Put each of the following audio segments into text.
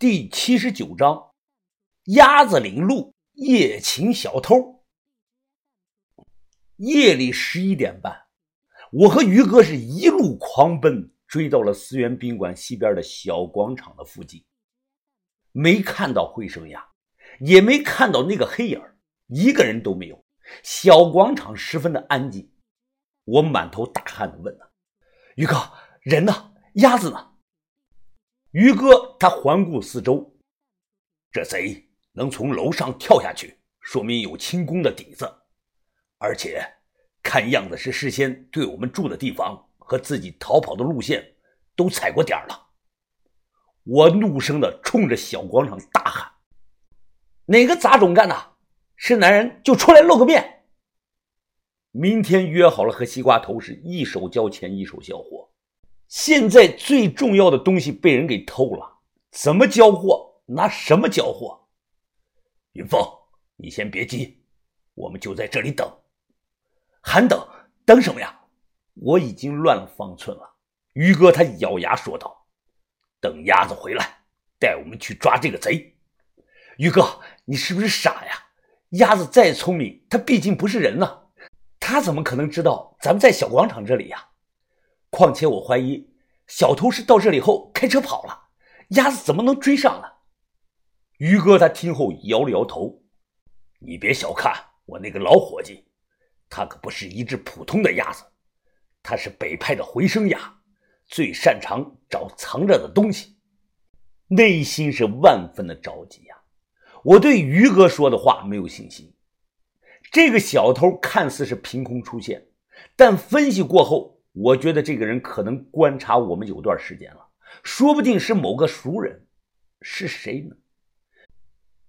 第七十九章：鸭子领路，夜擒小偷。夜里十一点半，我和于哥是一路狂奔，追到了思源宾馆西边的小广场的附近，没看到回声呀，也没看到那个黑影一个人都没有。小广场十分的安静，我满头大汗的问他：“于哥，人呢？鸭子呢？”于哥他环顾四周，这贼能从楼上跳下去，说明有轻功的底子，而且看样子是事先对我们住的地方和自己逃跑的路线都踩过点了。我怒声的冲着小广场大喊：“哪个杂种干的？是男人就出来露个面！明天约好了和西瓜头是一手交钱一手交货。”现在最重要的东西被人给偷了，怎么交货？拿什么交货？云峰，你先别急，我们就在这里等。还等？等什么呀？我已经乱了方寸了。于哥他咬牙说道：“等鸭子回来，带我们去抓这个贼。”于哥，你是不是傻呀？鸭子再聪明，他毕竟不是人呐，他怎么可能知道咱们在小广场这里呀？况且我怀疑小偷是到这里后开车跑了，鸭子怎么能追上呢？于哥他听后摇了摇头：“你别小看我那个老伙计，他可不是一只普通的鸭子，他是北派的回声鸭，最擅长找藏着的东西。”内心是万分的着急呀！我对于哥说的话没有信心。这个小偷看似是凭空出现，但分析过后。我觉得这个人可能观察我们有段时间了，说不定是某个熟人，是谁呢？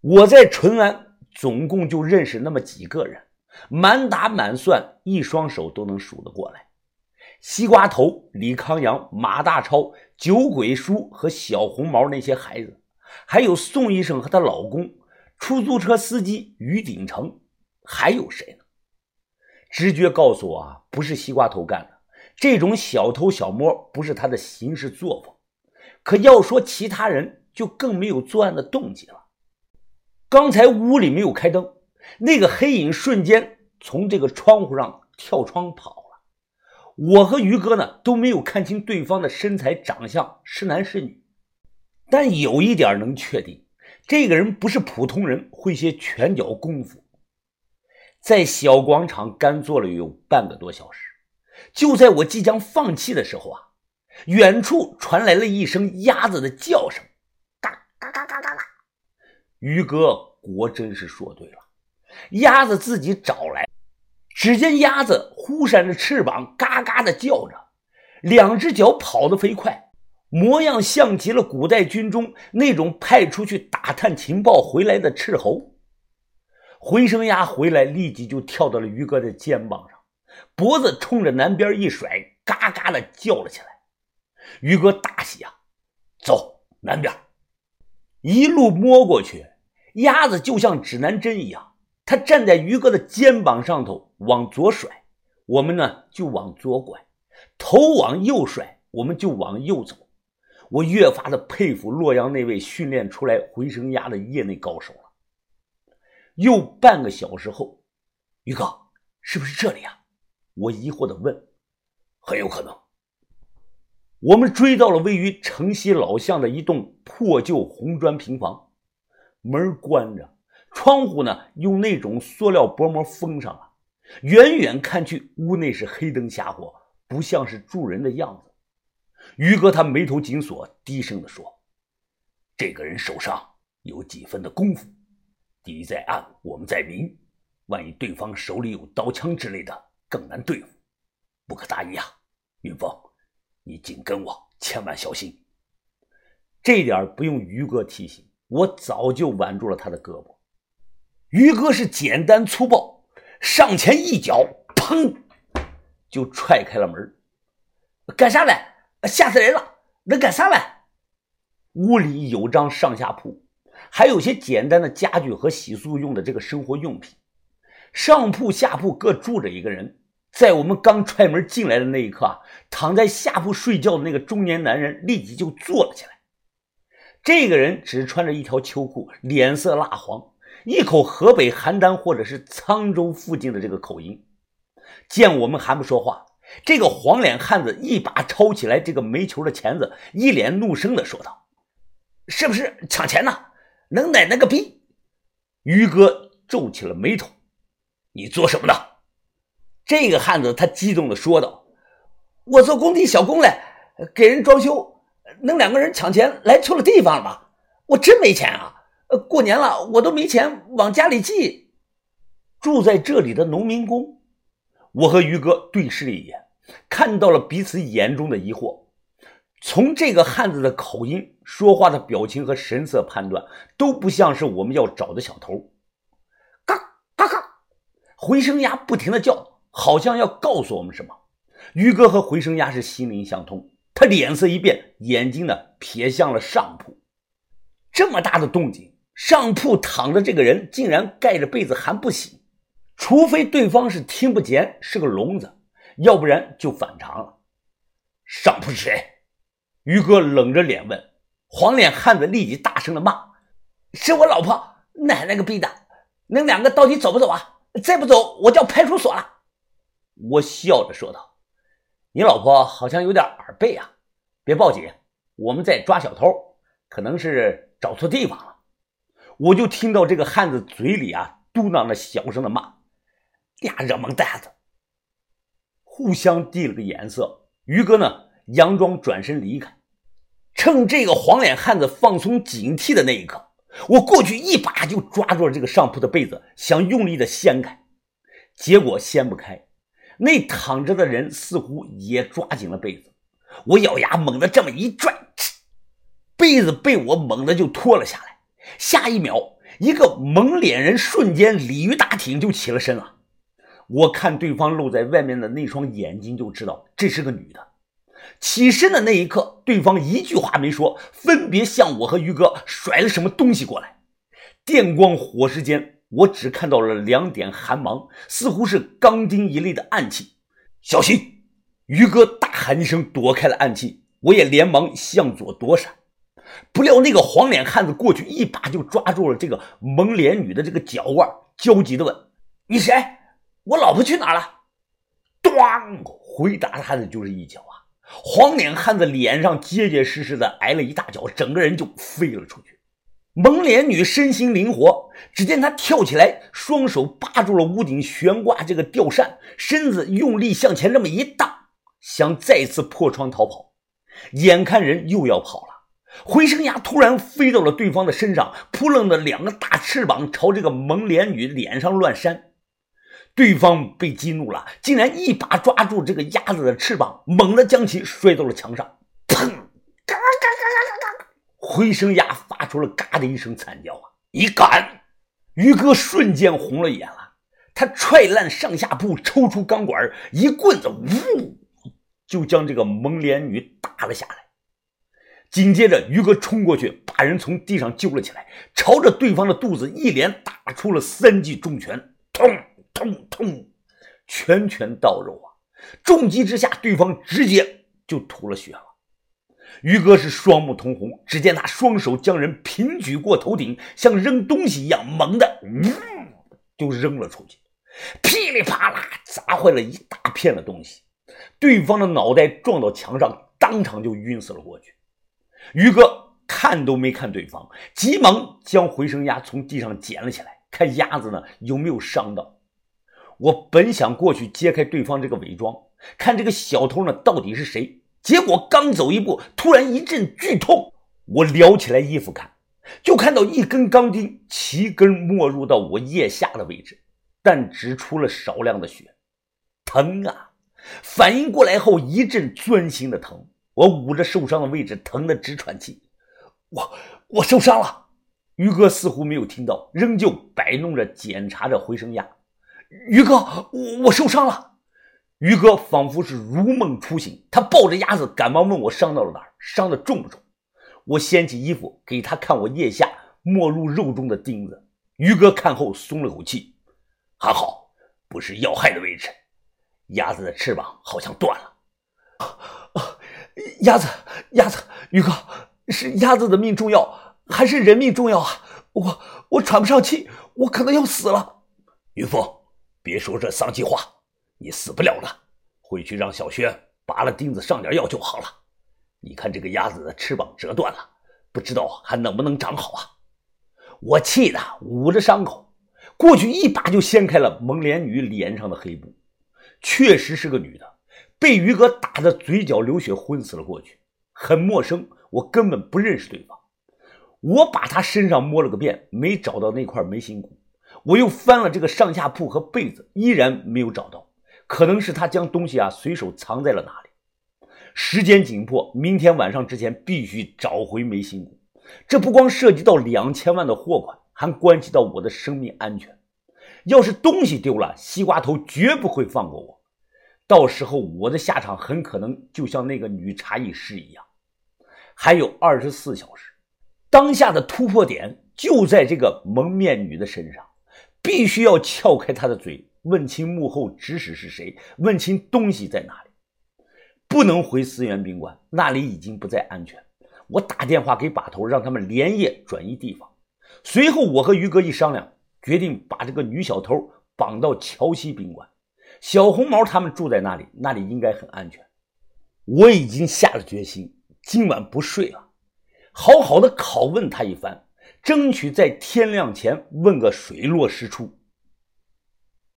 我在淳安总共就认识那么几个人，满打满算一双手都能数得过来。西瓜头、李康阳、马大超、酒鬼叔和小红毛那些孩子，还有宋医生和她老公，出租车司机于鼎成，还有谁呢？直觉告诉我啊，不是西瓜头干的。这种小偷小摸不是他的行事作风，可要说其他人，就更没有作案的动机了。刚才屋里没有开灯，那个黑影瞬间从这个窗户上跳窗跑了。我和于哥呢都没有看清对方的身材长相是男是女，但有一点能确定，这个人不是普通人，会些拳脚功夫。在小广场干坐了有半个多小时。就在我即将放弃的时候啊，远处传来了一声鸭子的叫声，嘎嘎嘎嘎嘎嘎。于哥果真是说对了，鸭子自己找来。只见鸭子忽闪着翅膀，嘎嘎的叫着，两只脚跑得飞快，模样像极了古代军中那种派出去打探情报回来的斥候。回声鸭回来，立即就跳到了于哥的肩膀上。脖子冲着南边一甩，嘎嘎的叫了起来。于哥大喜啊，走南边。一路摸过去，鸭子就像指南针一样，它站在于哥的肩膀上头，往左甩，我们呢就往左拐；头往右甩，我们就往右走。我越发的佩服洛阳那位训练出来回声鸭的业内高手了。又半个小时后，于哥，是不是这里啊？我疑惑的问：“很有可能。”我们追到了位于城西老巷的一栋破旧红砖平房，门关着，窗户呢用那种塑料薄膜封上了。远远看去，屋内是黑灯瞎火，不像是住人的样子。于哥他眉头紧锁，低声的说：“这个人手上有几分的功夫，敌在暗，我们在明。万一对方手里有刀枪之类的。”更难对付，不可大意啊！云峰，你紧跟我，千万小心。这点不用于哥提醒，我早就挽住了他的胳膊。于哥是简单粗暴，上前一脚，砰，就踹开了门。干啥嘞？吓死人了！能干啥嘞？屋里有张上下铺，还有些简单的家具和洗漱用的这个生活用品。上铺、下铺各住着一个人。在我们刚踹门进来的那一刻啊，躺在下铺睡觉的那个中年男人立即就坐了起来。这个人只穿着一条秋裤，脸色蜡黄，一口河北邯郸或者是沧州附近的这个口音。见我们还不说话，这个黄脸汉子一把抄起来这个煤球的钳子，一脸怒声的说道：“是不是抢钱呢？能奶奶个逼！”于哥皱起了眉头：“你做什么的？”这个汉子他激动的说道：“我做工地小工嘞，给人装修，能两个人抢钱来错了地方了吧？我真没钱啊！过年了我都没钱往家里寄。住在这里的农民工，我和于哥对视了一眼，看到了彼此眼中的疑惑。从这个汉子的口音、说话的表情和神色判断，都不像是我们要找的小偷。嘎嘎嘎，回声鸭不停的叫。好像要告诉我们什么，于哥和回声鸭是心灵相通。他脸色一变，眼睛呢瞥向了上铺。这么大的动静，上铺躺着这个人竟然盖着被子还不醒，除非对方是听不见，是个聋子，要不然就反常了。上铺是谁？于哥冷着脸问。黄脸汉子立即大声的骂：“是我老婆！奶奶个逼的！你们两个到底走不走啊？再不走，我叫派出所了！”我笑着说道：“你老婆好像有点耳背啊，别报警，我们在抓小偷，可能是找错地方了。”我就听到这个汉子嘴里啊嘟囔着小声的骂：“俩热蒙蛋子！”互相递了个眼色，于哥呢佯装转身离开。趁这个黄脸汉子放松警惕的那一刻，我过去一把就抓住了这个上铺的被子，想用力的掀开，结果掀不开。那躺着的人似乎也抓紧了被子，我咬牙猛地这么一拽，被子被我猛地就脱了下来。下一秒，一个蒙脸人瞬间鲤鱼打挺就起了身了。我看对方露在外面的那双眼睛，就知道这是个女的。起身的那一刻，对方一句话没说，分别向我和于哥甩了什么东西过来，电光火石间。我只看到了两点寒芒，似乎是钢钉一类的暗器。小心！于哥大喊一声，躲开了暗器。我也连忙向左躲闪。不料那个黄脸汉子过去一把就抓住了这个蒙脸女的这个脚腕，焦急地问：“你谁？我老婆去哪了？”咣！回答他的就是一脚啊！黄脸汉子脸上结结实实的挨了一大脚，整个人就飞了出去。蒙脸女身形灵活，只见他跳起来，双手扒住了屋顶悬挂这个吊扇，身子用力向前这么一荡，想再次破窗逃跑。眼看人又要跑了，回声鸭突然飞到了对方的身上，扑棱的两个大翅膀朝这个蒙脸女脸上乱扇。对方被激怒了，竟然一把抓住这个鸭子的翅膀，猛地将其摔到了墙上，砰！嘎嘎嘎嘎嘎回声鸭发出了“嘎”的一声惨叫啊！你敢！于哥瞬间红了眼了，他踹烂上下铺，抽出钢管，一棍子，呜，就将这个蒙脸女打了下来。紧接着，于哥冲过去，把人从地上揪了起来，朝着对方的肚子一连打出了三记重拳，痛痛痛，拳拳到肉啊！重击之下，对方直接就吐了血了。于哥是双目通红，只见他双手将人平举过头顶，像扔东西一样，猛地呜就扔了出去，噼里啪啦砸坏了一大片的东西。对方的脑袋撞到墙上，当场就晕死了过去。于哥看都没看对方，急忙将回声鸭从地上捡了起来，看鸭子呢有没有伤到。我本想过去揭开对方这个伪装，看这个小偷呢到底是谁。结果刚走一步，突然一阵剧痛。我撩起来衣服看，就看到一根钢钉齐根没入到我腋下的位置，但只出了少量的血，疼啊！反应过来后，一阵钻心的疼。我捂着受伤的位置，疼得直喘气。我我受伤了。于哥似乎没有听到，仍旧摆弄着检查着回声压。于哥，我我受伤了。于哥仿佛是如梦初醒，他抱着鸭子，赶忙问我伤到了哪儿，伤的重不重？我掀起衣服给他看我腋下没入肉中的钉子。于哥看后松了口气，还好不是要害的位置。鸭子的翅膀好像断了。啊，鸭子，鸭子，于哥，是鸭子的命重要，还是人命重要啊？我我喘不上气，我可能要死了。于峰，别说这丧气话，你死不了了。回去让小轩拔了钉子上点药就好了。你看这个鸭子的翅膀折断了，不知道还能不能长好啊？我气得捂着伤口，过去一把就掀开了蒙脸女脸上的黑布，确实是个女的，被于哥打的嘴角流血，昏死了过去，很陌生，我根本不认识对方。我把她身上摸了个遍，没找到那块眉心骨，我又翻了这个上下铺和被子，依然没有找到。可能是他将东西啊随手藏在了哪里。时间紧迫，明天晚上之前必须找回眉心骨。这不光涉及到两千万的货款，还关系到我的生命安全。要是东西丢了，西瓜头绝不会放过我。到时候我的下场很可能就像那个女茶艺师一样。还有二十四小时，当下的突破点就在这个蒙面女的身上，必须要撬开她的嘴。问清幕后指使是谁？问清东西在哪里？不能回思源宾馆，那里已经不再安全。我打电话给把头，让他们连夜转移地方。随后，我和于哥一商量，决定把这个女小偷绑到桥西宾馆。小红毛他们住在那里，那里应该很安全。我已经下了决心，今晚不睡了，好好的拷问他一番，争取在天亮前问个水落石出。